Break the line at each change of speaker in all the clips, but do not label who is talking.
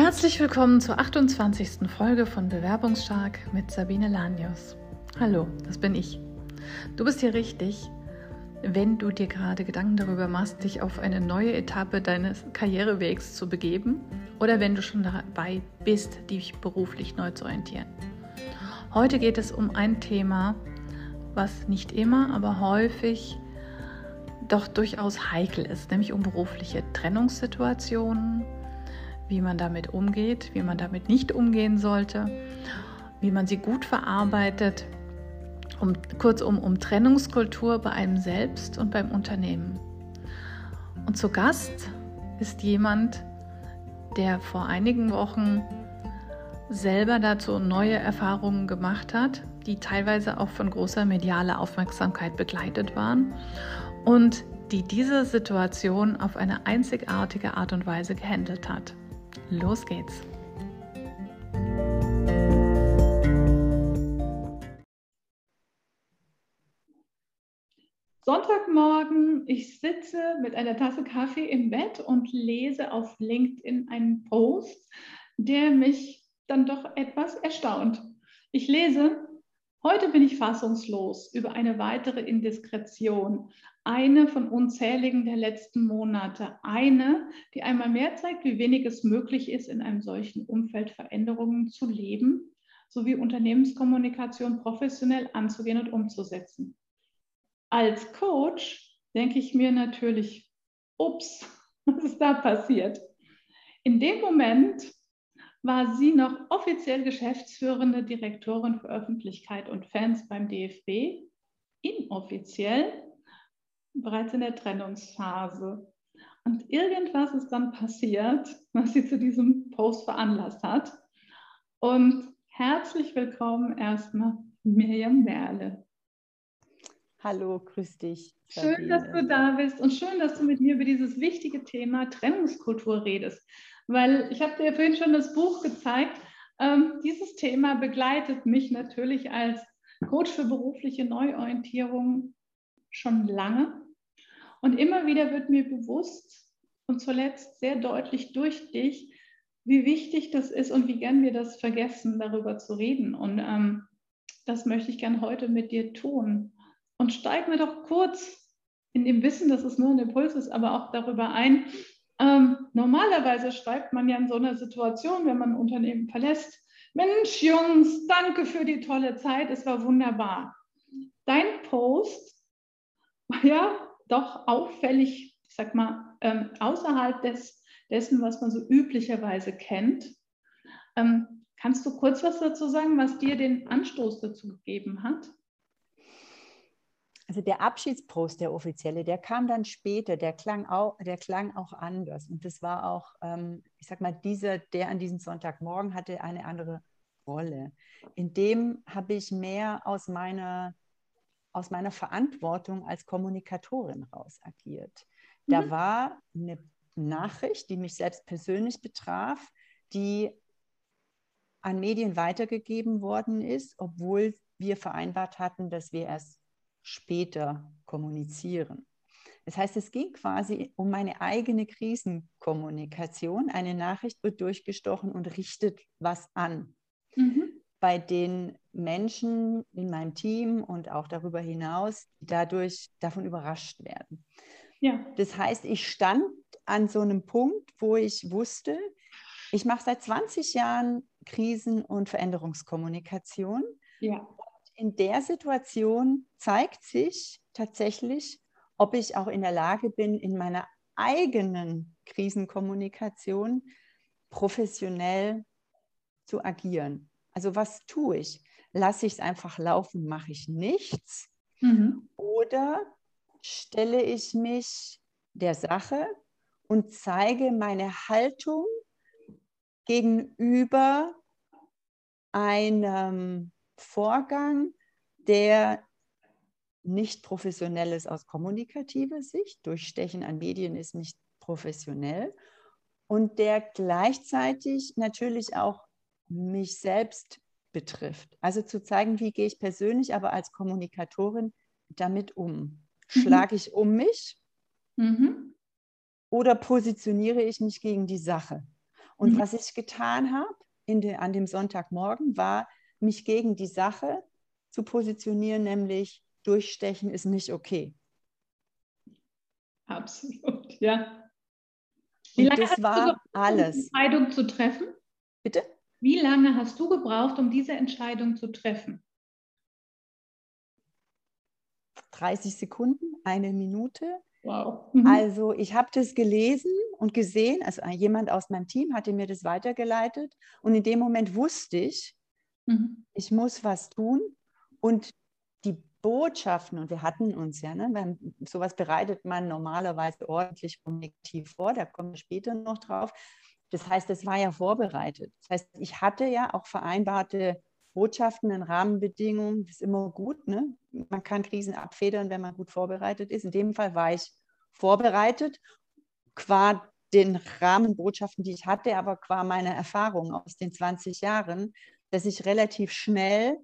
Herzlich willkommen zur 28. Folge von Bewerbungsstark mit Sabine Lanius. Hallo, das bin ich. Du bist hier richtig, wenn du dir gerade Gedanken darüber machst, dich auf eine neue Etappe deines Karrierewegs zu begeben oder wenn du schon dabei bist, dich beruflich neu zu orientieren. Heute geht es um ein Thema, was nicht immer, aber häufig doch durchaus heikel ist, nämlich um berufliche Trennungssituationen, wie man damit umgeht, wie man damit nicht umgehen sollte, wie man sie gut verarbeitet, um, kurzum um Trennungskultur bei einem selbst und beim Unternehmen. Und zu Gast ist jemand, der vor einigen Wochen selber dazu neue Erfahrungen gemacht hat, die teilweise auch von großer medialer Aufmerksamkeit begleitet waren und die diese Situation auf eine einzigartige Art und Weise gehandelt hat. Los geht's! Sonntagmorgen, ich sitze mit einer Tasse Kaffee im Bett und lese auf LinkedIn einen Post, der mich dann doch etwas erstaunt. Ich lese, heute bin ich fassungslos über eine weitere Indiskretion, eine von unzähligen der letzten Monate, eine, die einmal mehr zeigt, wie wenig es möglich ist, in einem solchen Umfeld Veränderungen zu leben, sowie Unternehmenskommunikation professionell anzugehen und umzusetzen. Als Coach denke ich mir natürlich, ups, was ist da passiert? In dem Moment war sie noch offiziell geschäftsführende Direktorin für Öffentlichkeit und Fans beim DFB, inoffiziell bereits in der Trennungsphase. Und irgendwas ist dann passiert, was sie zu diesem Post veranlasst hat. Und herzlich willkommen erstmal Miriam Merle.
Hallo, grüß dich.
Sabine. Schön, dass du da bist und schön, dass du mit mir über dieses wichtige Thema Trennungskultur redest. Weil ich habe dir vorhin schon das Buch gezeigt. Ähm, dieses Thema begleitet mich natürlich als Coach für berufliche Neuorientierung schon lange. Und immer wieder wird mir bewusst und zuletzt sehr deutlich durch dich, wie wichtig das ist und wie gern wir das vergessen, darüber zu reden. Und ähm, das möchte ich gern heute mit dir tun. Und steig mir doch kurz in dem Wissen, dass es nur ein Impuls ist, aber auch darüber ein. Ähm, normalerweise schreibt man ja in so einer Situation, wenn man ein Unternehmen verlässt, Mensch, Jungs, danke für die tolle Zeit, es war wunderbar. Dein Post war ja doch auffällig, ich sag mal, ähm, außerhalb des, dessen, was man so üblicherweise kennt. Ähm, kannst du kurz was dazu sagen, was dir den Anstoß dazu gegeben hat?
Also der Abschiedspost, der offizielle, der kam dann später, der klang auch, der klang auch anders. Und das war auch, ähm, ich sag mal, dieser, der an diesem Sonntagmorgen hatte eine andere Rolle. In dem habe ich mehr aus meiner aus meiner Verantwortung als Kommunikatorin raus agiert. Mhm. Da war eine Nachricht, die mich selbst persönlich betraf, die an Medien weitergegeben worden ist, obwohl wir vereinbart hatten, dass wir erst später kommunizieren. Das heißt, es ging quasi um meine eigene Krisenkommunikation. Eine Nachricht wird durchgestochen und richtet was an. Mhm. Bei den Menschen in meinem Team und auch darüber hinaus dadurch davon überrascht werden. Ja. Das heißt, ich stand an so einem Punkt, wo ich wusste, ich mache seit 20 Jahren Krisen- und Veränderungskommunikation. Ja. In der Situation zeigt sich tatsächlich, ob ich auch in der Lage bin, in meiner eigenen Krisenkommunikation professionell zu agieren. Also was tue ich? lasse ich es einfach laufen, mache ich nichts? Mhm. Oder stelle ich mich der Sache und zeige meine Haltung gegenüber einem Vorgang, der nicht professionell ist aus kommunikativer Sicht. Durchstechen an Medien ist nicht professionell und der gleichzeitig natürlich auch mich selbst betrifft. Also zu zeigen, wie gehe ich persönlich, aber als Kommunikatorin damit um. Mhm. Schlage ich um mich mhm. oder positioniere ich mich gegen die Sache? Und mhm. was ich getan habe an dem Sonntagmorgen, war, mich gegen die Sache zu positionieren, nämlich durchstechen ist nicht okay.
Absolut, ja.
Wie lange das war gebraucht, alles.
Um Entscheidung zu treffen?
Bitte?
Wie lange hast du gebraucht, um diese Entscheidung zu treffen?
30 Sekunden, eine Minute.
Wow.
Mhm. Also ich habe das gelesen und gesehen, also jemand aus meinem Team hatte mir das weitergeleitet und in dem Moment wusste ich, mhm. ich muss was tun und die Botschaften, und wir hatten uns ja, ne, wenn, sowas bereitet man normalerweise ordentlich kommunikativ vor, da kommen wir später noch drauf. Das heißt, es war ja vorbereitet. Das heißt, ich hatte ja auch vereinbarte Botschaften in Rahmenbedingungen, das ist immer gut. Ne? Man kann Krisen abfedern, wenn man gut vorbereitet ist. In dem Fall war ich vorbereitet, qua den Rahmenbotschaften, die ich hatte, aber qua meiner Erfahrung aus den 20 Jahren, dass ich relativ schnell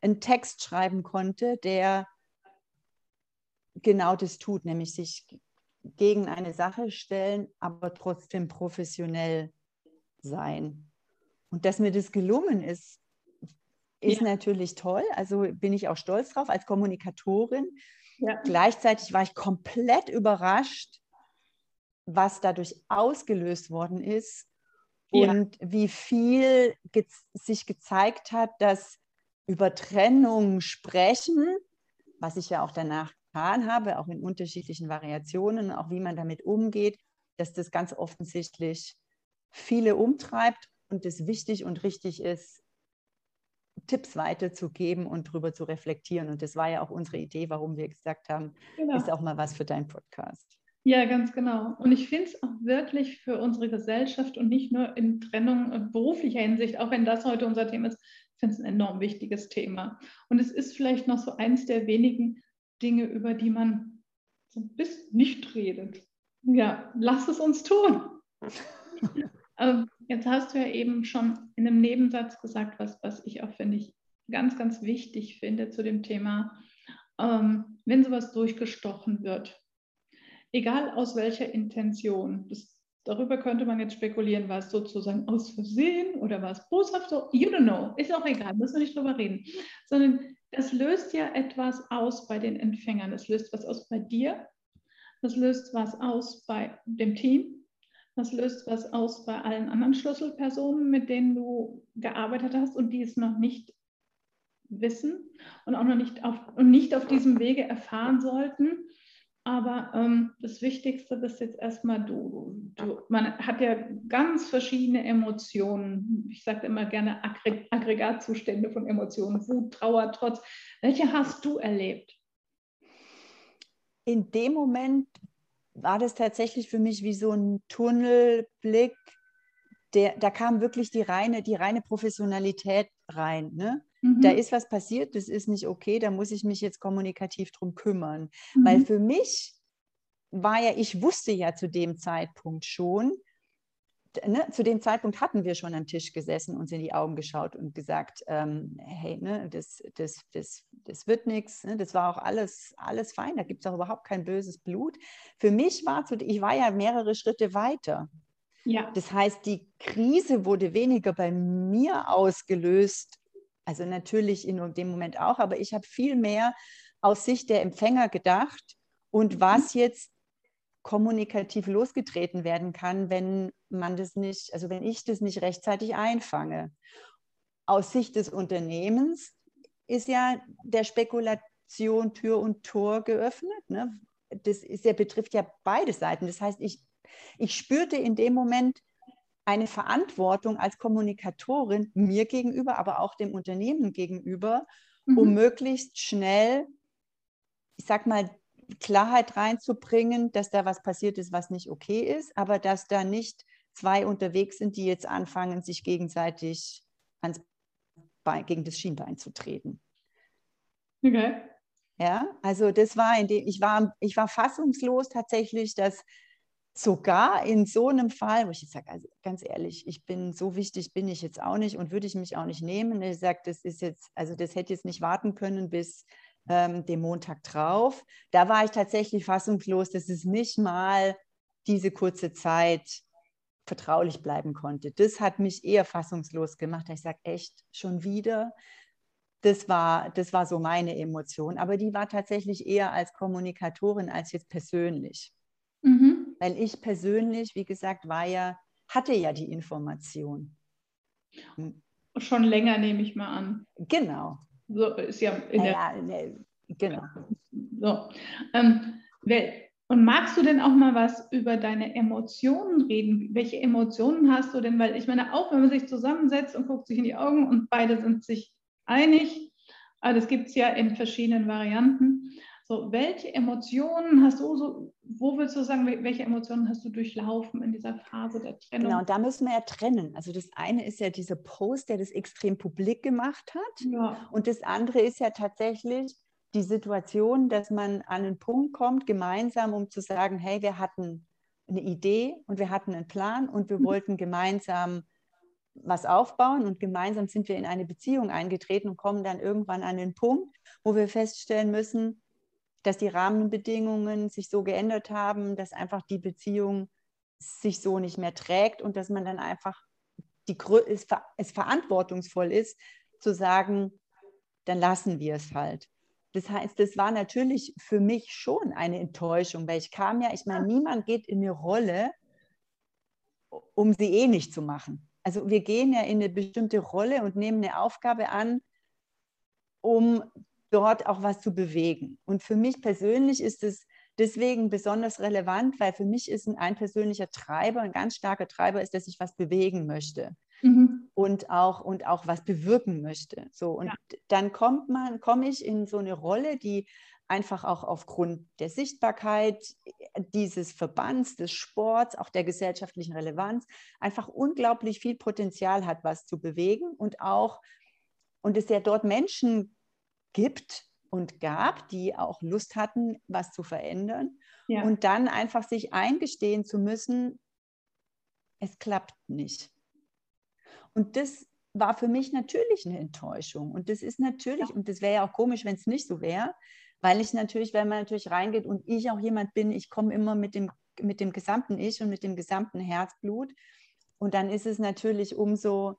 einen Text schreiben konnte, der genau das tut, nämlich sich gegen eine Sache stellen, aber trotzdem professionell sein. Und dass mir das gelungen ist, ist ja. natürlich toll. Also bin ich auch stolz drauf als Kommunikatorin. Ja. Gleichzeitig war ich komplett überrascht, was dadurch ausgelöst worden ist und ja. wie viel ge sich gezeigt hat, dass über Trennung sprechen, was ich ja auch danach getan habe, auch in unterschiedlichen Variationen, auch wie man damit umgeht, dass das ganz offensichtlich viele umtreibt und es wichtig und richtig ist, Tipps weiterzugeben und darüber zu reflektieren. Und das war ja auch unsere Idee, warum wir gesagt haben, genau. ist auch mal was für deinen Podcast.
Ja, ganz genau. Und ich finde es auch wirklich für unsere Gesellschaft und nicht nur in Trennung beruflicher Hinsicht, auch wenn das heute unser Thema ist, finde es ein enorm wichtiges Thema. Und es ist vielleicht noch so eins der wenigen Dinge, über die man so ein bisschen nicht redet. Ja, lass es uns tun. jetzt hast du ja eben schon in einem Nebensatz gesagt, was, was ich auch finde ich ganz, ganz wichtig finde zu dem Thema, ähm, wenn sowas durchgestochen wird, egal aus welcher Intention, das Darüber könnte man jetzt spekulieren, war es sozusagen aus Versehen oder war es boshaft? So, you don't know, ist auch egal, müssen wir nicht drüber reden. Sondern es löst ja etwas aus bei den Empfängern. Es löst was aus bei dir, das löst was aus bei dem Team, das löst was aus bei allen anderen Schlüsselpersonen, mit denen du gearbeitet hast und die es noch nicht wissen und auch noch nicht auf, und nicht auf diesem Wege erfahren sollten. Aber ähm, das Wichtigste bist jetzt erstmal du. du. Man hat ja ganz verschiedene Emotionen. Ich sage immer gerne Aggre Aggregatzustände von Emotionen. Wut, Trauer, Trotz. Welche hast du erlebt?
In dem Moment war das tatsächlich für mich wie so ein Tunnelblick. Der, da kam wirklich die reine, die reine Professionalität rein. Ne? Mhm. Da ist was passiert, das ist nicht okay, da muss ich mich jetzt kommunikativ drum kümmern. Mhm. Weil für mich war ja, ich wusste ja zu dem Zeitpunkt schon, Ne, zu dem Zeitpunkt hatten wir schon am Tisch gesessen, uns in die Augen geschaut und gesagt, ähm, hey, ne, das, das, das, das wird nichts, ne, das war auch alles, alles fein, da gibt es auch überhaupt kein böses Blut. Für mich war zu, ich war ja mehrere Schritte weiter. Ja. Das heißt, die Krise wurde weniger bei mir ausgelöst also natürlich in dem Moment auch, aber ich habe viel mehr aus Sicht der Empfänger gedacht und mhm. was jetzt kommunikativ losgetreten werden kann, wenn man das nicht, also wenn ich das nicht rechtzeitig einfange. Aus Sicht des Unternehmens ist ja der Spekulation Tür und Tor geöffnet. Ne? Das ist ja, betrifft ja beide Seiten. Das heißt, ich, ich spürte in dem Moment, eine Verantwortung als Kommunikatorin mir gegenüber, aber auch dem Unternehmen gegenüber, mhm. um möglichst schnell, ich sag mal, Klarheit reinzubringen, dass da was passiert ist, was nicht okay ist, aber dass da nicht zwei unterwegs sind, die jetzt anfangen, sich gegenseitig ans Bein, gegen das Schienbein zu treten. Okay. Ja, also das war in dem, ich war, ich war fassungslos tatsächlich, dass sogar in so einem Fall, wo ich jetzt sage, also ganz ehrlich, ich bin so wichtig, bin ich jetzt auch nicht und würde ich mich auch nicht nehmen. Ich sage, das ist jetzt, also das hätte jetzt nicht warten können bis ähm, dem Montag drauf. Da war ich tatsächlich fassungslos, dass es nicht mal diese kurze Zeit vertraulich bleiben konnte. Das hat mich eher fassungslos gemacht. Ich sage, echt, schon wieder. Das war, das war so meine Emotion. Aber die war tatsächlich eher als Kommunikatorin als jetzt persönlich. Mhm. Weil ich persönlich, wie gesagt, war ja, hatte ja die Information.
Schon länger nehme ich mal an.
Genau.
So ist ja in
der. Ne, genau.
So. Ähm, und magst du denn auch mal was über deine Emotionen reden? Welche Emotionen hast du denn? Weil ich meine, auch wenn man sich zusammensetzt und guckt sich in die Augen und beide sind sich einig, aber das gibt es ja in verschiedenen Varianten. So, welche Emotionen hast du so, wo würdest du sagen, welche Emotionen hast du durchlaufen in dieser Phase der Trennung?
Genau, und da müssen wir ja trennen. Also das eine ist ja dieser Post, der das extrem publik gemacht hat. Ja. Und das andere ist ja tatsächlich, die Situation, dass man an einen Punkt kommt, gemeinsam, um zu sagen, hey, wir hatten eine Idee und wir hatten einen Plan und wir mhm. wollten gemeinsam was aufbauen und gemeinsam sind wir in eine Beziehung eingetreten und kommen dann irgendwann an den Punkt, wo wir feststellen müssen, dass die Rahmenbedingungen sich so geändert haben, dass einfach die Beziehung sich so nicht mehr trägt und dass man dann einfach die, es, es verantwortungsvoll ist, zu sagen, dann lassen wir es halt. Das heißt, das war natürlich für mich schon eine Enttäuschung, weil ich kam ja, ich meine, niemand geht in eine Rolle, um sie eh nicht zu machen. Also wir gehen ja in eine bestimmte Rolle und nehmen eine Aufgabe an, um dort auch was zu bewegen. Und für mich persönlich ist es deswegen besonders relevant, weil für mich ist ein, ein persönlicher Treiber, ein ganz starker Treiber ist, dass ich was bewegen möchte. Mhm. Und, auch, und auch was bewirken möchte. So, und ja. dann kommt man, komme ich in so eine Rolle, die einfach auch aufgrund der Sichtbarkeit dieses Verbands, des Sports, auch der gesellschaftlichen Relevanz, einfach unglaublich viel Potenzial hat, was zu bewegen und auch, und es ja dort Menschen gibt und gab, die auch Lust hatten, was zu verändern. Ja. Und dann einfach sich eingestehen zu müssen, es klappt nicht. Und das war für mich natürlich eine Enttäuschung. Und das ist natürlich, ja. und das wäre ja auch komisch, wenn es nicht so wäre, weil ich natürlich, wenn man natürlich reingeht und ich auch jemand bin, ich komme immer mit dem, mit dem gesamten Ich und mit dem gesamten Herzblut. Und dann ist es natürlich umso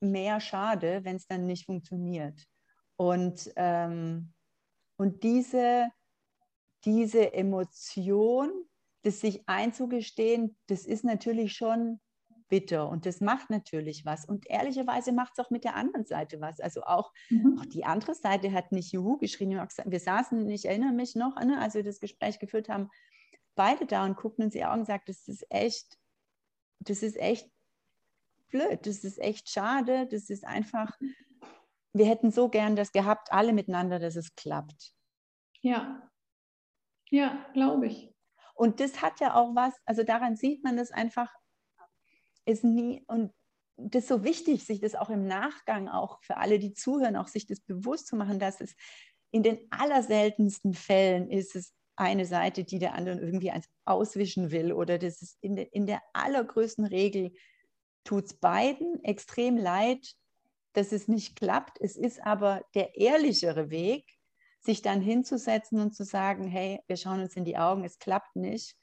mehr schade, wenn es dann nicht funktioniert. Und, ähm, und diese, diese Emotion, das sich einzugestehen, das ist natürlich schon bitter und das macht natürlich was. Und ehrlicherweise macht es auch mit der anderen Seite was. Also auch, mhm. auch die andere Seite hat nicht Juhu geschrien. Wir saßen, ich erinnere mich noch, ne, als wir das Gespräch geführt haben, beide da und guckten uns die Augen und sagten, das ist echt, das ist echt blöd, das ist echt schade, das ist einfach, wir hätten so gern das gehabt, alle miteinander, dass es klappt.
Ja, ja, glaube ich.
Und das hat ja auch was, also daran sieht man das einfach, ist nie, und das ist so wichtig, sich das auch im Nachgang, auch für alle, die zuhören, auch sich das bewusst zu machen, dass es in den allerseltensten Fällen ist es eine Seite, die der anderen irgendwie auswischen will oder das ist in, de, in der allergrößten Regel tut es beiden extrem leid, dass es nicht klappt. Es ist aber der ehrlichere Weg, sich dann hinzusetzen und zu sagen, hey, wir schauen uns in die Augen, es klappt nicht.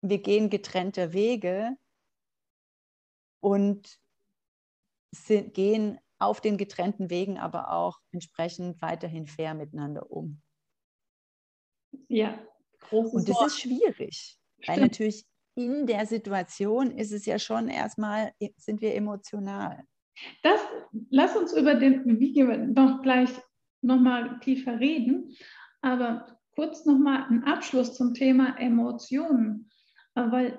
Wir gehen getrennte Wege und sind, gehen auf den getrennten Wegen aber auch entsprechend weiterhin fair miteinander um.
Ja,
und das Wort. ist schwierig, Stimmt. weil natürlich in der Situation ist es ja schon erstmal, sind wir emotional.
Das, lass uns über den Video noch gleich nochmal tiefer reden, aber kurz nochmal ein Abschluss zum Thema Emotionen, weil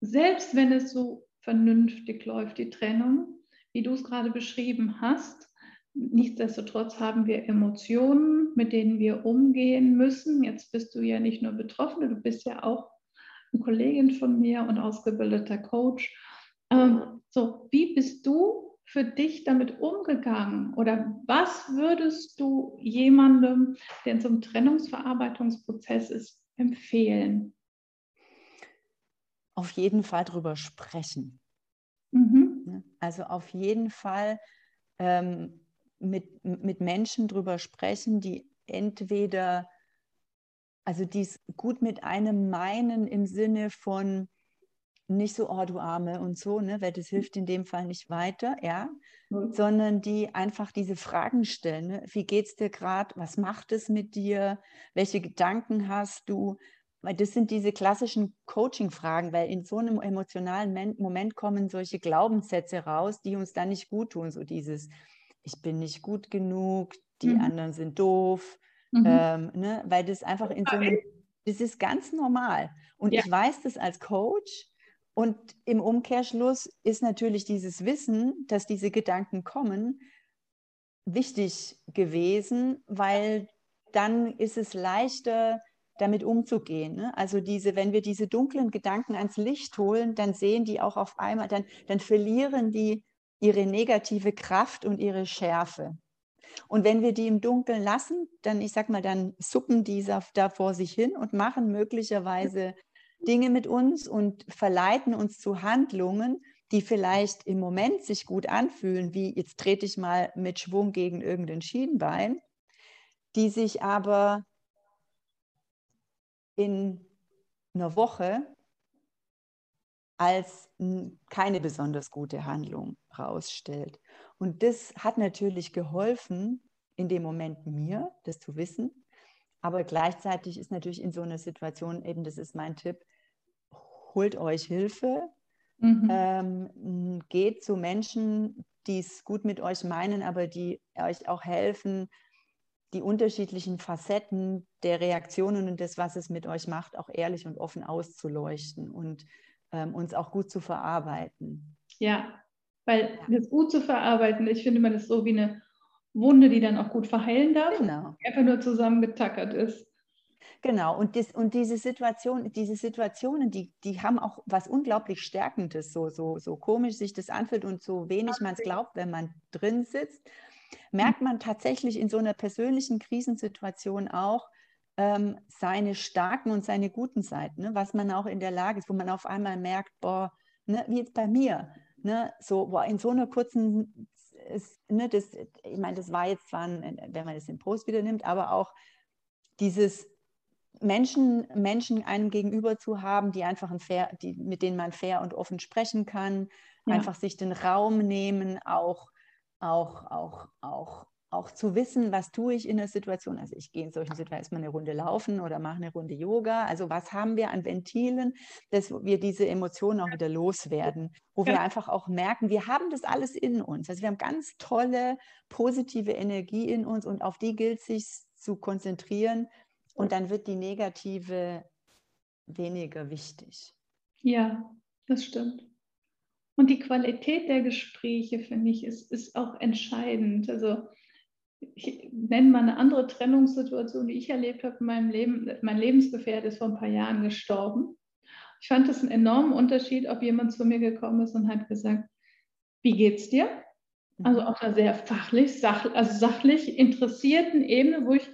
selbst wenn es so vernünftig läuft, die Trennung, wie du es gerade beschrieben hast, nichtsdestotrotz haben wir Emotionen, mit denen wir umgehen müssen. Jetzt bist du ja nicht nur Betroffene, du bist ja auch eine Kollegin von mir und ausgebildeter Coach. Ähm, so, wie bist du für dich damit umgegangen? Oder was würdest du jemandem, der in so einem Trennungsverarbeitungsprozess ist, empfehlen?
Auf jeden Fall drüber sprechen. Mhm. Also auf jeden Fall ähm, mit, mit Menschen drüber sprechen, die entweder, also die es gut mit einem meinen im Sinne von, nicht so, oh du Arme und so, ne, weil das hilft in dem Fall nicht weiter, ja, mhm. sondern die einfach diese Fragen stellen. Ne? Wie es dir gerade? Was macht es mit dir? Welche Gedanken hast du? Weil das sind diese klassischen Coaching-Fragen, weil in so einem emotionalen Moment kommen solche Glaubenssätze raus, die uns dann nicht gut tun. So dieses, ich bin nicht gut genug, die mhm. anderen sind doof, mhm. ähm, ne? weil das einfach in so einem, das ist ganz normal. Und ja. ich weiß das als Coach, und im Umkehrschluss ist natürlich dieses Wissen, dass diese Gedanken kommen, wichtig gewesen, weil dann ist es leichter, damit umzugehen. Ne? Also diese, wenn wir diese dunklen Gedanken ans Licht holen, dann sehen die auch auf einmal, dann, dann verlieren die ihre negative Kraft und ihre Schärfe. Und wenn wir die im Dunkeln lassen, dann, ich sag mal, dann suppen die da vor sich hin und machen möglicherweise Dinge mit uns und verleiten uns zu Handlungen, die vielleicht im Moment sich gut anfühlen, wie jetzt trete ich mal mit Schwung gegen irgendein Schienbein, die sich aber in einer Woche als keine besonders gute Handlung rausstellt. Und das hat natürlich geholfen, in dem Moment mir, das zu wissen, aber gleichzeitig ist natürlich in so einer Situation, eben das ist mein Tipp, holt euch Hilfe, mhm. ähm, geht zu Menschen, die es gut mit euch meinen, aber die euch auch helfen, die unterschiedlichen Facetten der Reaktionen und des, was es mit euch macht, auch ehrlich und offen auszuleuchten und ähm, uns auch gut zu verarbeiten.
Ja, weil das gut zu verarbeiten, ich finde man ist so wie eine Wunde, die dann auch gut verheilen darf, genau. einfach nur zusammengetackert ist.
Genau, und, das, und diese, Situation, diese Situationen, die, die haben auch was unglaublich Stärkendes, so, so, so komisch sich das anfühlt und so wenig man es glaubt, wenn man drin sitzt, merkt man tatsächlich in so einer persönlichen Krisensituation auch ähm, seine starken und seine guten Seiten, ne? was man auch in der Lage ist, wo man auf einmal merkt, boah, ne, wie jetzt bei mir, ne, so, boah, in so einer kurzen ist, ne, das, ich meine, das war jetzt zwar, ein, wenn man das im Post wieder nimmt, aber auch dieses Menschen, Menschen einem gegenüber zu haben, die einfach ein fair, die, mit denen man fair und offen sprechen kann, ja. einfach sich den Raum nehmen, auch, auch, auch, auch, auch zu wissen, was tue ich in der Situation. Also ich gehe in solchen Situationen erstmal eine Runde laufen oder mache eine Runde Yoga. Also was haben wir an Ventilen, dass wir diese Emotionen auch wieder loswerden, wo wir einfach auch merken, wir haben das alles in uns. Also wir haben ganz tolle, positive Energie in uns und auf die gilt es sich zu konzentrieren und dann wird die negative weniger wichtig.
Ja, das stimmt. Und die Qualität der Gespräche, finde ich, ist, ist auch entscheidend. Also ich nenne mal eine andere Trennungssituation, die ich erlebt habe in meinem Leben. Mein Lebensgefährte ist vor ein paar Jahren gestorben. Ich fand das einen enormen Unterschied, ob jemand zu mir gekommen ist und hat gesagt, wie geht's dir? Also auf einer sehr fachlich, sach, also sachlich interessierten Ebene, wo ich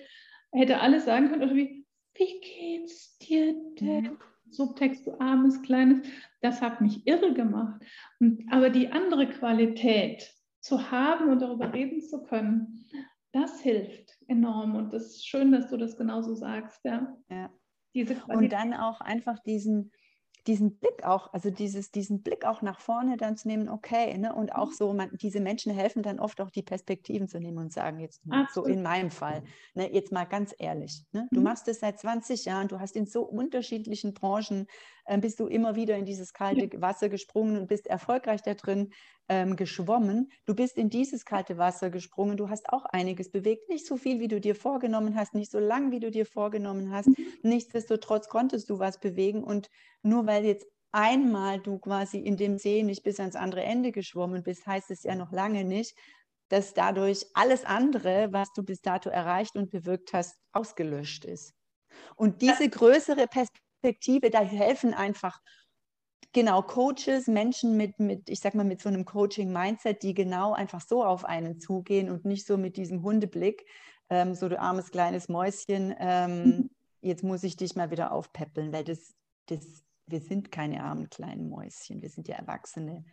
hätte alles sagen können, oder wie, wie geht's dir denn? Mhm. Subtext, du armes, kleines, das hat mich irre gemacht. Und, aber die andere Qualität zu haben und darüber reden zu können, das hilft enorm. Und das ist schön, dass du das genauso sagst. Ja.
ja. und dann auch einfach diesen, diesen Blick auch, also dieses, diesen Blick auch nach vorne dann zu nehmen, okay, ne? und auch so, man, diese Menschen helfen dann oft auch die Perspektiven zu nehmen und sagen, jetzt so in meinem Fall, ne, jetzt mal ganz ehrlich, ne? du mhm. machst es seit 20 Jahren, du hast in so unterschiedlichen Branchen, äh, bist du immer wieder in dieses kalte. Wasser gesprungen und bist erfolgreich da drin ähm, geschwommen. Du bist in dieses kalte Wasser gesprungen. Du hast auch einiges bewegt. Nicht so viel, wie du dir vorgenommen hast, nicht so lang, wie du dir vorgenommen hast. Nichtsdestotrotz konntest du was bewegen. Und nur weil jetzt einmal du quasi in dem See nicht bis ans andere Ende geschwommen bist, heißt es ja noch lange nicht, dass dadurch alles andere, was du bis dato erreicht und bewirkt hast, ausgelöscht ist. Und diese größere Perspektive, da helfen einfach genau Coaches, Menschen mit, mit, ich sag mal, mit so einem Coaching-Mindset, die genau einfach so auf einen zugehen und nicht so mit diesem Hundeblick, ähm, so du armes kleines Mäuschen, ähm, jetzt muss ich dich mal wieder aufpäppeln, weil das, das, wir sind keine armen kleinen Mäuschen, wir sind ja Erwachsene.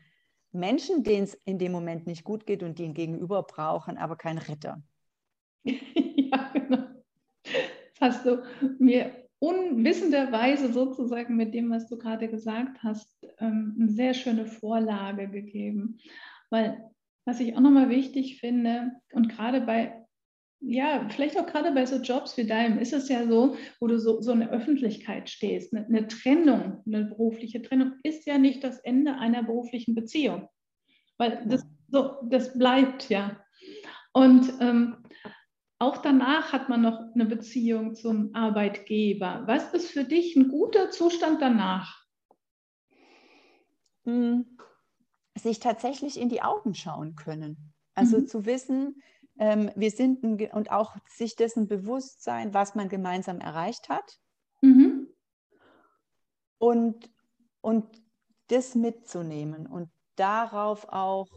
Menschen, denen es in dem Moment nicht gut geht und die ihn gegenüber brauchen, aber kein Retter.
ja, genau. Hast du mir unwissenderweise sozusagen mit dem, was du gerade gesagt hast, ähm, eine sehr schöne Vorlage gegeben. Weil was ich auch nochmal wichtig finde und gerade bei ja, vielleicht auch gerade bei so Jobs wie deinem ist es ja so, wo du so, so eine Öffentlichkeit stehst. Eine, eine, Trennung, eine berufliche Trennung ist ja nicht das Ende einer beruflichen Beziehung, weil das, so, das bleibt ja. Und ähm, auch danach hat man noch eine Beziehung zum Arbeitgeber. Was ist für dich ein guter Zustand danach?
Hm, sich tatsächlich in die Augen schauen können. Also mhm. zu wissen, ähm, wir sind ein, und auch sich dessen bewusst sein, was man gemeinsam erreicht hat. Mhm. Und, und das mitzunehmen und darauf auch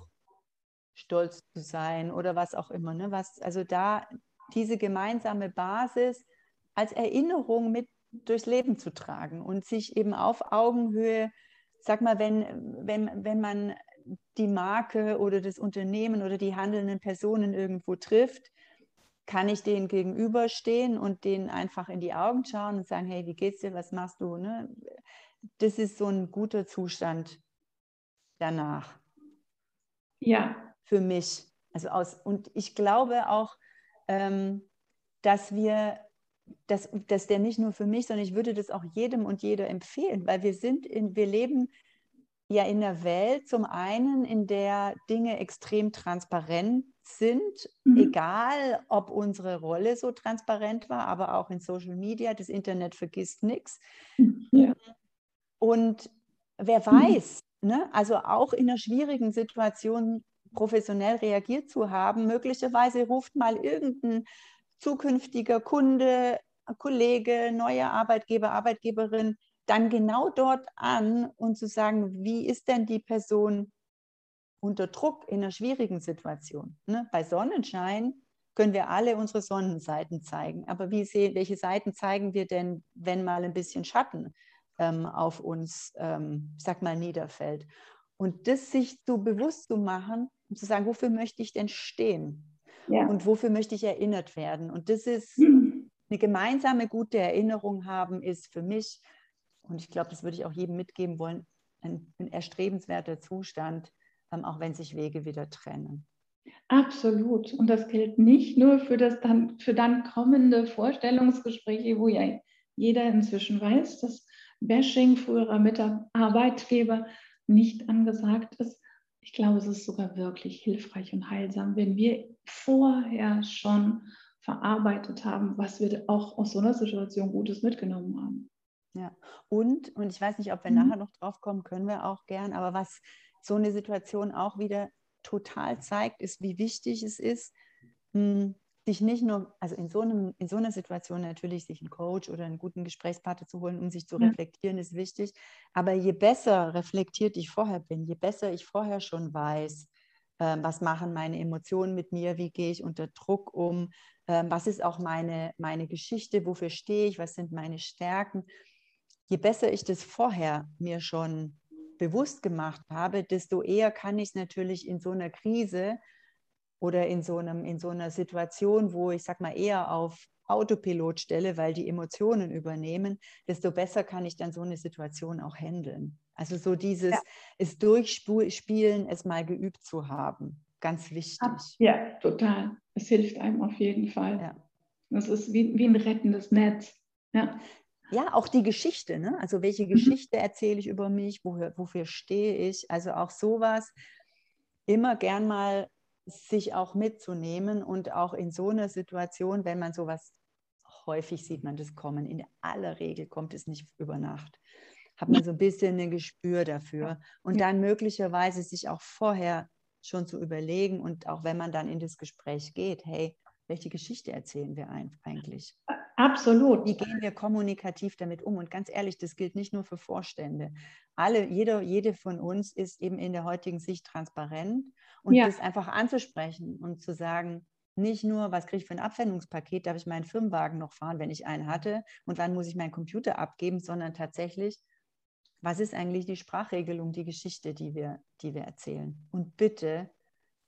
stolz zu sein oder was auch immer. Ne? Was, also da diese gemeinsame Basis als Erinnerung mit durchs Leben zu tragen und sich eben auf Augenhöhe, sag mal, wenn, wenn, wenn man die Marke oder das Unternehmen oder die handelnden Personen irgendwo trifft, kann ich denen gegenüberstehen und denen einfach in die Augen schauen und sagen, hey, wie geht's dir, was machst du? Ne? Das ist so ein guter Zustand danach.
Ja.
Für mich. Also aus, und ich glaube auch, ähm, dass wir, dass, dass der nicht nur für mich, sondern ich würde das auch jedem und jeder empfehlen, weil wir sind in, wir leben ja in der Welt zum einen, in der Dinge extrem transparent sind, mhm. egal ob unsere Rolle so transparent war, aber auch in Social Media, das Internet vergisst nichts. Ja. Und wer mhm. weiß, mhm. ne, also auch in einer schwierigen Situation professionell reagiert zu haben, möglicherweise ruft mal irgendein zukünftiger Kunde, Kollege, neuer Arbeitgeber, Arbeitgeberin dann genau dort an und zu sagen, wie ist denn die Person unter Druck in einer schwierigen Situation? Ne? Bei Sonnenschein können wir alle unsere Sonnenseiten zeigen. Aber wie sehen, welche Seiten zeigen wir denn, wenn mal ein bisschen Schatten ähm, auf uns, ähm, sag mal, niederfällt? Und das sich so bewusst zu machen und zu sagen, wofür möchte ich denn stehen? Ja. Und wofür möchte ich erinnert werden? Und das ist eine gemeinsame gute Erinnerung haben, ist für mich und ich glaube, das würde ich auch jedem mitgeben wollen, ein, ein erstrebenswerter Zustand, ähm, auch wenn sich Wege wieder trennen.
Absolut. Und das gilt nicht nur für das dann, für dann kommende Vorstellungsgespräche, wo ja jeder inzwischen weiß, dass Bashing früherer Mitarbeitgeber nicht angesagt ist. Ich glaube, es ist sogar wirklich hilfreich und heilsam, wenn wir vorher schon verarbeitet haben, was wir auch aus so einer Situation Gutes mitgenommen haben.
Ja, und, und ich weiß nicht, ob wir mhm. nachher noch drauf kommen, können wir auch gern, aber was so eine Situation auch wieder total zeigt, ist, wie wichtig es ist, mh, sich nicht nur, also in so, einem, in so einer Situation natürlich sich einen Coach oder einen guten Gesprächspartner zu holen, um sich zu reflektieren, ist wichtig. Aber je besser reflektiert ich vorher bin, je besser ich vorher schon weiß, äh, was machen meine Emotionen mit mir, wie gehe ich unter Druck um, äh, was ist auch meine, meine Geschichte, wofür stehe ich, was sind meine Stärken je besser ich das vorher mir schon bewusst gemacht habe, desto eher kann ich es natürlich in so einer Krise oder in so, einem, in so einer Situation, wo ich sag mal eher auf Autopilot stelle, weil die Emotionen übernehmen, desto besser kann ich dann so eine Situation auch handeln. Also so dieses ja. es durchspielen, es mal geübt zu haben, ganz wichtig.
Ja, total. Es hilft einem auf jeden Fall. Ja. Das ist wie, wie ein rettendes Netz. Ja
ja, auch die Geschichte, ne? also welche mhm. Geschichte erzähle ich über mich, wofür, wofür stehe ich, also auch sowas immer gern mal sich auch mitzunehmen und auch in so einer Situation, wenn man sowas häufig sieht man das kommen, in aller Regel kommt es nicht über Nacht, hat man so ein bisschen ein Gespür dafür. Und dann möglicherweise sich auch vorher schon zu überlegen und auch wenn man dann in das Gespräch geht, hey, welche Geschichte erzählen wir eigentlich?
Absolut.
Wie gehen wir kommunikativ damit um? Und ganz ehrlich, das gilt nicht nur für Vorstände. Alle, jeder, jede von uns ist eben in der heutigen Sicht transparent und ja. das einfach anzusprechen und zu sagen, nicht nur, was kriege ich für ein Abwendungspaket, darf ich meinen Firmenwagen noch fahren, wenn ich einen hatte und wann muss ich meinen Computer abgeben, sondern tatsächlich, was ist eigentlich die Sprachregelung, die Geschichte, die wir, die wir erzählen? Und bitte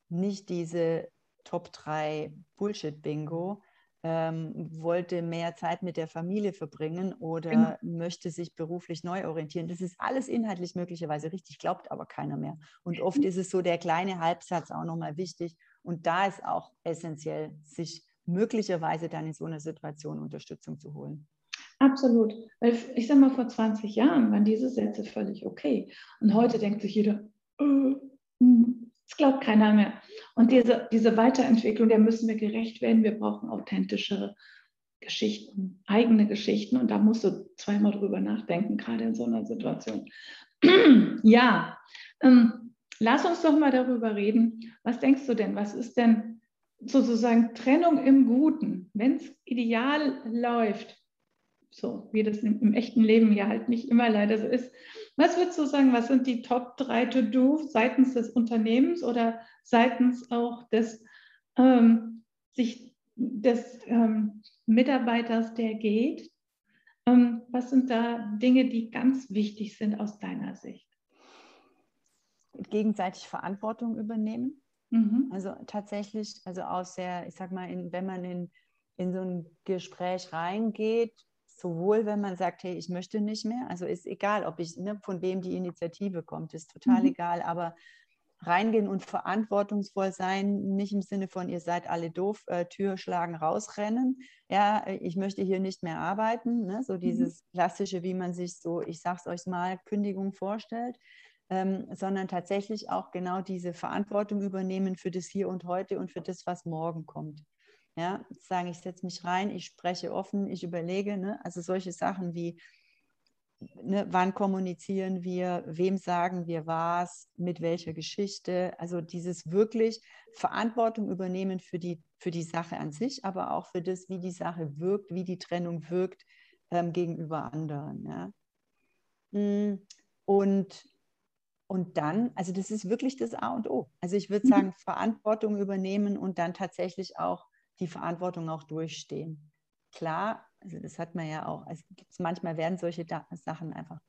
nicht diese Top 3 Bullshit-Bingo, ähm, wollte mehr Zeit mit der Familie verbringen oder genau. möchte sich beruflich neu orientieren. Das ist alles inhaltlich möglicherweise richtig, glaubt aber keiner mehr. Und oft ist es so der kleine Halbsatz auch nochmal wichtig. Und da ist auch essentiell, sich möglicherweise dann in so einer Situation Unterstützung zu holen.
Absolut. Weil ich sage mal, vor 20 Jahren waren diese Sätze völlig okay. Und heute denkt sich jeder, äh, hm, glaubt keiner mehr. Und diese, diese Weiterentwicklung, der müssen wir gerecht werden. Wir brauchen authentischere Geschichten, eigene Geschichten. Und da musst du zweimal drüber nachdenken, gerade in so einer Situation. ja, ähm, lass uns doch mal darüber reden. Was denkst du denn? Was ist denn sozusagen Trennung im Guten? Wenn es ideal läuft, so wie das im, im, echten Leben ja halt nicht immer leider so ist. Was würdest du sagen, was sind die Top 3 To-Do seitens des Unternehmens oder seitens auch des, ähm, sich, des ähm, Mitarbeiters, der geht? Ähm, was sind da Dinge, die ganz wichtig sind aus deiner Sicht?
Gegenseitig Verantwortung übernehmen. Mhm. Also tatsächlich, also aus der, ich sag mal, in, wenn man in, in so ein Gespräch reingeht, sowohl wenn man sagt, hey, ich möchte nicht mehr, also ist egal, ob ich, ne, von wem die Initiative kommt, ist total mhm. egal, aber reingehen und verantwortungsvoll sein, nicht im Sinne von, ihr seid alle doof, äh, Tür schlagen, rausrennen, ja, ich möchte hier nicht mehr arbeiten, ne, so mhm. dieses mhm. klassische, wie man sich so, ich sag's euch mal, Kündigung vorstellt, ähm, sondern tatsächlich auch genau diese Verantwortung übernehmen für das Hier und Heute und für das, was morgen kommt. Ja, sagen, ich setze mich rein, ich spreche offen, ich überlege, ne? also solche Sachen wie, ne, wann kommunizieren wir, wem sagen wir was, mit welcher Geschichte, also dieses wirklich Verantwortung übernehmen für die, für die Sache an sich, aber auch für das, wie die Sache wirkt, wie die Trennung wirkt ähm, gegenüber anderen. Ja? Mm, und und dann, also das ist wirklich das A und O. Also ich würde mhm. sagen, Verantwortung übernehmen und dann tatsächlich auch die Verantwortung auch durchstehen. Klar, also das hat man ja auch, also manchmal werden solche Sachen einfach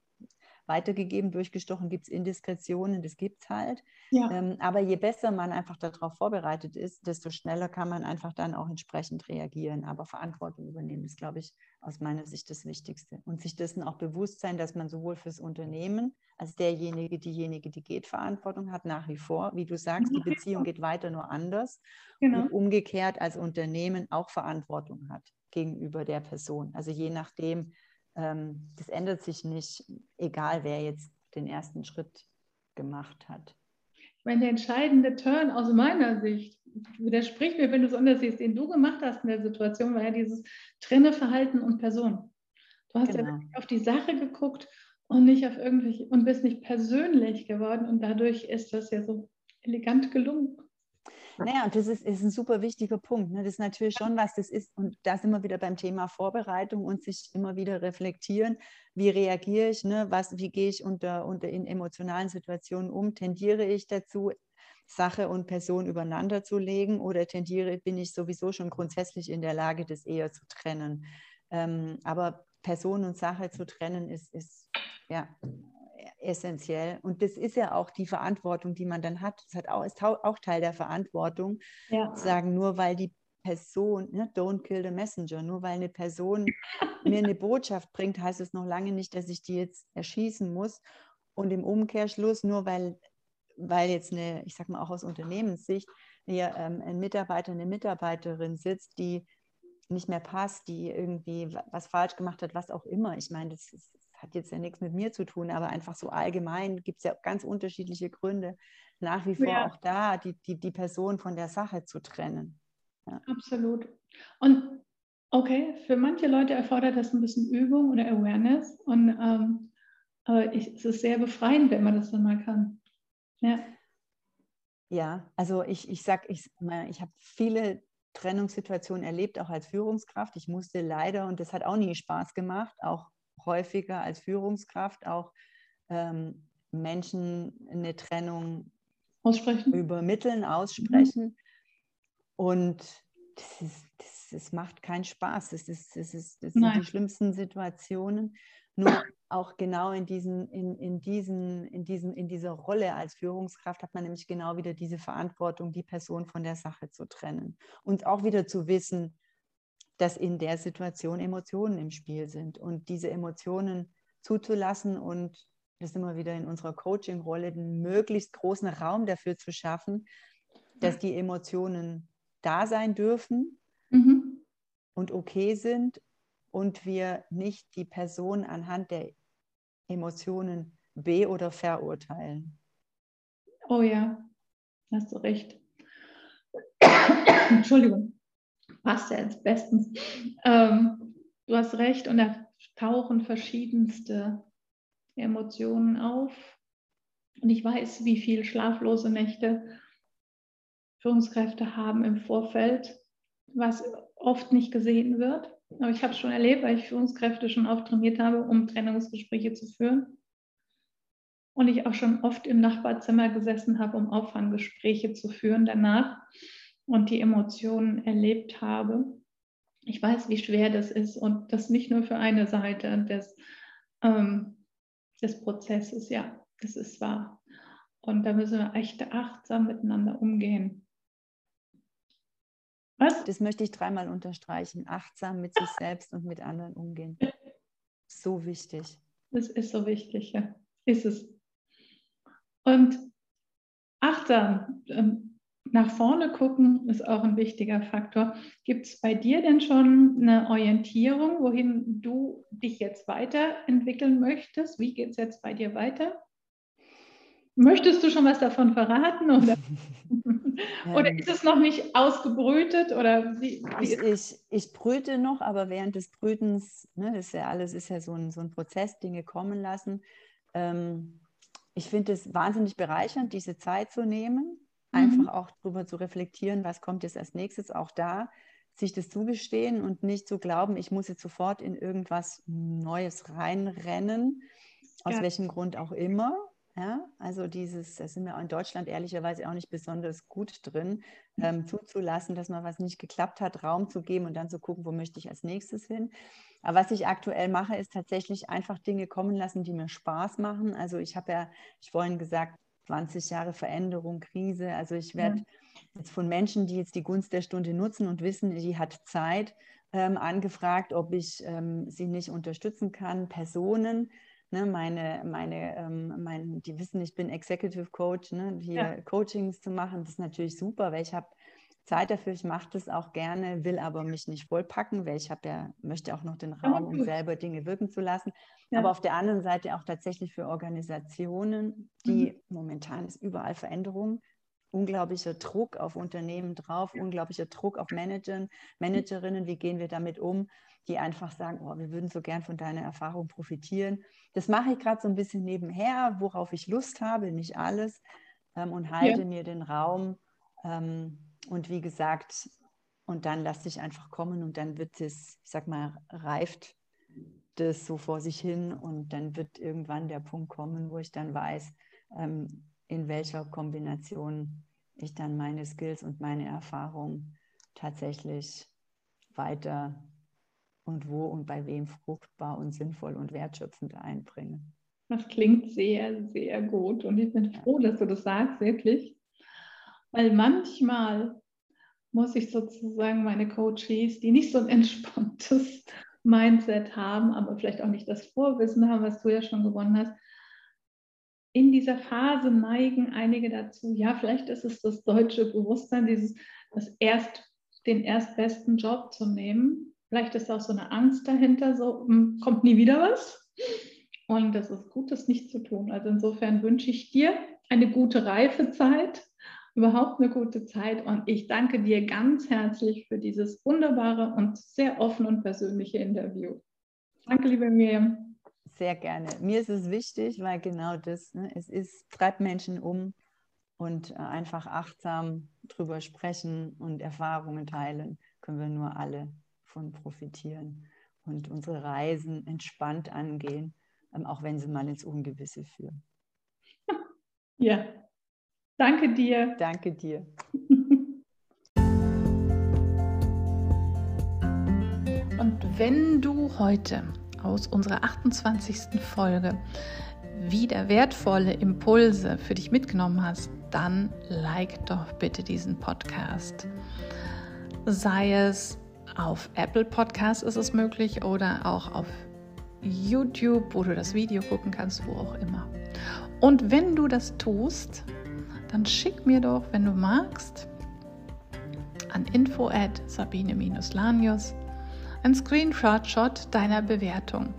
weitergegeben, durchgestochen, gibt es Indiskretionen, das gibt es halt. Ja. Ähm, aber je besser man einfach darauf vorbereitet ist, desto schneller kann man einfach dann auch entsprechend reagieren. Aber Verantwortung übernehmen ist, glaube ich, aus meiner Sicht das Wichtigste. Und sich dessen auch bewusst sein, dass man sowohl fürs Unternehmen als derjenige, diejenige, die geht, Verantwortung hat, nach wie vor. Wie du sagst, die Beziehung geht weiter nur anders. Genau. Und umgekehrt als Unternehmen auch Verantwortung hat gegenüber der Person. Also je nachdem, ähm, das ändert sich nicht, egal wer jetzt den ersten Schritt gemacht hat.
Ich meine, der entscheidende Turn aus meiner Sicht, widerspricht mir, wenn du es anders siehst, den du gemacht hast in der Situation, war ja dieses Trenne Verhalten und Person. Du hast genau. ja auf die Sache geguckt und nicht auf irgendwelche und bist nicht persönlich geworden und dadurch ist das ja so elegant gelungen.
Naja, und das ist, ist ein super wichtiger Punkt. Ne? Das ist natürlich schon was, das ist, und da sind wir wieder beim Thema Vorbereitung und sich immer wieder reflektieren, wie reagiere ich, ne? was, wie gehe ich unter, unter in emotionalen Situationen um, tendiere ich dazu, Sache und Person übereinander zu legen oder tendiere, bin ich sowieso schon grundsätzlich in der Lage, das eher zu trennen. Ähm, aber Person und Sache zu trennen ist, ist ja essentiell. Und das ist ja auch die Verantwortung, die man dann hat. Das hat auch, ist auch Teil der Verantwortung, ja. zu sagen, nur weil die Person, ne, don't kill the messenger, nur weil eine Person mir eine Botschaft bringt, heißt es noch lange nicht, dass ich die jetzt erschießen muss. Und im Umkehrschluss, nur weil, weil jetzt eine, ich sag mal auch aus Unternehmenssicht, hier ähm, ein Mitarbeiter, eine Mitarbeiterin sitzt, die nicht mehr passt, die irgendwie was falsch gemacht hat, was auch immer. Ich meine, das ist, hat jetzt ja nichts mit mir zu tun, aber einfach so allgemein gibt es ja ganz unterschiedliche Gründe, nach wie vor ja. auch da die, die, die Person von der Sache zu trennen.
Ja. Absolut. Und okay, für manche Leute erfordert das ein bisschen Übung oder Awareness und ähm, aber ich, es ist sehr befreiend, wenn man das dann mal kann. Ja.
Ja, also ich, ich sag, ich, ich habe viele Trennungssituationen erlebt, auch als Führungskraft. Ich musste leider, und das hat auch nie Spaß gemacht, auch häufiger als Führungskraft auch ähm, Menschen eine Trennung aussprechen. übermitteln, aussprechen. Mhm. Und das, ist, das, das, macht keinen Spaß. Das, ist, das, ist, das sind Nein. die schlimmsten Situationen. Nur auch genau in, diesen, in, in, diesen, in, diesen, in dieser Rolle als Führungskraft hat man nämlich genau wieder diese Verantwortung, die Person von der Sache zu trennen. Und auch wieder zu wissen, dass in der Situation Emotionen im Spiel sind und diese Emotionen zuzulassen und das immer wieder in unserer Coaching-Rolle, den möglichst großen Raum dafür zu schaffen, dass die Emotionen da sein dürfen mhm. und okay sind und wir nicht die Person anhand der Emotionen be- oder verurteilen.
Oh ja, hast du recht. Entschuldigung, passt ja jetzt bestens. Ähm, du hast recht und da tauchen verschiedenste Emotionen auf. Und ich weiß, wie viele schlaflose Nächte Führungskräfte haben im Vorfeld, was oft nicht gesehen wird. Aber ich habe es schon erlebt, weil ich Führungskräfte schon oft trainiert habe, um Trennungsgespräche zu führen. Und ich auch schon oft im Nachbarzimmer gesessen habe, um Auffanggespräche zu führen danach und die Emotionen erlebt habe. Ich weiß, wie schwer das ist und das nicht nur für eine Seite des, ähm, des Prozesses. Ja, das ist wahr. Und da müssen wir echt achtsam miteinander umgehen.
Was? Das möchte ich dreimal unterstreichen. Achtsam mit sich selbst und mit anderen umgehen. So wichtig.
Das ist so wichtig, ja. Ist es. Und achtsam ähm, nach vorne gucken ist auch ein wichtiger Faktor. Gibt es bei dir denn schon eine Orientierung, wohin du dich jetzt weiterentwickeln möchtest? Wie geht es jetzt bei dir weiter? Möchtest du schon was davon verraten? Oder, oder ist es noch nicht ausgebrütet? Oder wie,
wie ich, ich, ich, brüte noch, aber während des Brütens, ne, das ist ja alles ist ja so ein, so ein Prozess, Dinge kommen lassen. Ähm, ich finde es wahnsinnig bereichernd, diese Zeit zu nehmen, einfach mhm. auch darüber zu reflektieren, was kommt jetzt als nächstes, auch da sich das zugestehen und nicht zu glauben, ich muss jetzt sofort in irgendwas Neues reinrennen, aus ja. welchem Grund auch immer. Ja, also dieses, da sind wir in Deutschland ehrlicherweise auch nicht besonders gut drin, ähm, zuzulassen, dass mal was nicht geklappt hat, Raum zu geben und dann zu gucken, wo möchte ich als nächstes hin. Aber was ich aktuell mache, ist tatsächlich einfach Dinge kommen lassen, die mir Spaß machen. Also ich habe ja, ich vorhin gesagt, 20 Jahre Veränderung, Krise. Also ich werde ja. jetzt von Menschen, die jetzt die Gunst der Stunde nutzen und wissen, die hat Zeit, ähm, angefragt, ob ich ähm, sie nicht unterstützen kann, Personen, ne, meine, meine, ähm, mein, die wissen, ich bin Executive Coach, ne, hier ja. Coachings zu machen, das ist natürlich super, weil ich habe Zeit dafür, ich mache das auch gerne, will aber mich nicht vollpacken, weil ich habe ja, möchte auch noch den Raum, um selber Dinge wirken zu lassen. Ja. Aber auf der anderen Seite auch tatsächlich für Organisationen, die mhm. momentan ist überall Veränderung, unglaublicher Druck auf Unternehmen drauf, unglaublicher Druck auf Managern, Managerinnen, wie gehen wir damit um? Die einfach sagen, oh, wir würden so gern von deiner Erfahrung profitieren. Das mache ich gerade so ein bisschen nebenher, worauf ich Lust habe, nicht alles, ähm, und halte ja. mir den Raum. Ähm, und wie gesagt, und dann lasse ich einfach kommen und dann wird es, ich sag mal, reift das so vor sich hin und dann wird irgendwann der Punkt kommen, wo ich dann weiß, ähm, in welcher Kombination ich dann meine Skills und meine Erfahrung tatsächlich weiter und wo und bei wem fruchtbar und sinnvoll und wertschöpfend einbringe.
Das klingt sehr, sehr gut und ich bin froh, dass du das sagst, wirklich. Weil manchmal muss ich sozusagen meine Coaches, die nicht so ein entspanntes Mindset haben, aber vielleicht auch nicht das Vorwissen haben, was du ja schon gewonnen hast, in dieser Phase neigen einige dazu, ja, vielleicht ist es das deutsche Bewusstsein, dieses, das erst, den erstbesten Job zu nehmen Vielleicht ist auch so eine Angst dahinter, so hm, kommt nie wieder was. Und das ist gut, das nicht zu tun. Also insofern wünsche ich dir eine gute Reifezeit, überhaupt eine gute Zeit. Und ich danke dir ganz herzlich für dieses wunderbare und sehr offene und persönliche Interview. Danke, liebe Miriam.
Sehr gerne. Mir ist es wichtig, weil genau das, ne, es ist, treibt Menschen um und äh, einfach achtsam drüber sprechen und Erfahrungen teilen, können wir nur alle davon profitieren und unsere Reisen entspannt angehen, ähm, auch wenn sie mal ins Ungewisse führen.
Ja, danke dir.
Danke dir.
Und wenn du heute aus unserer 28. Folge wieder wertvolle Impulse für dich mitgenommen hast, dann like doch bitte diesen Podcast. Sei es Auf Apple Podcast ist es möglich oder auch auf YouTube, wo du das Video gucken kannst, wo auch immer. Und wenn du das tust, dann schick mir doch, wenn du magst, an info at sabine-lanius ein Screenshot deiner Bewertung.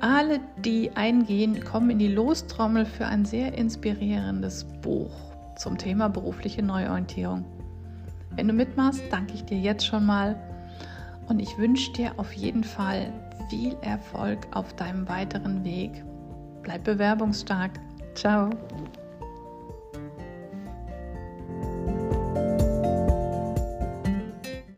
Alle, die eingehen, kommen in die Lostrommel für ein sehr inspirierendes Buch zum Thema berufliche Neuorientierung. Wenn du mitmachst, danke ich dir jetzt schon mal und ich wünsche dir auf jeden Fall viel Erfolg auf deinem weiteren Weg. Bleib bewerbungsstark. Ciao.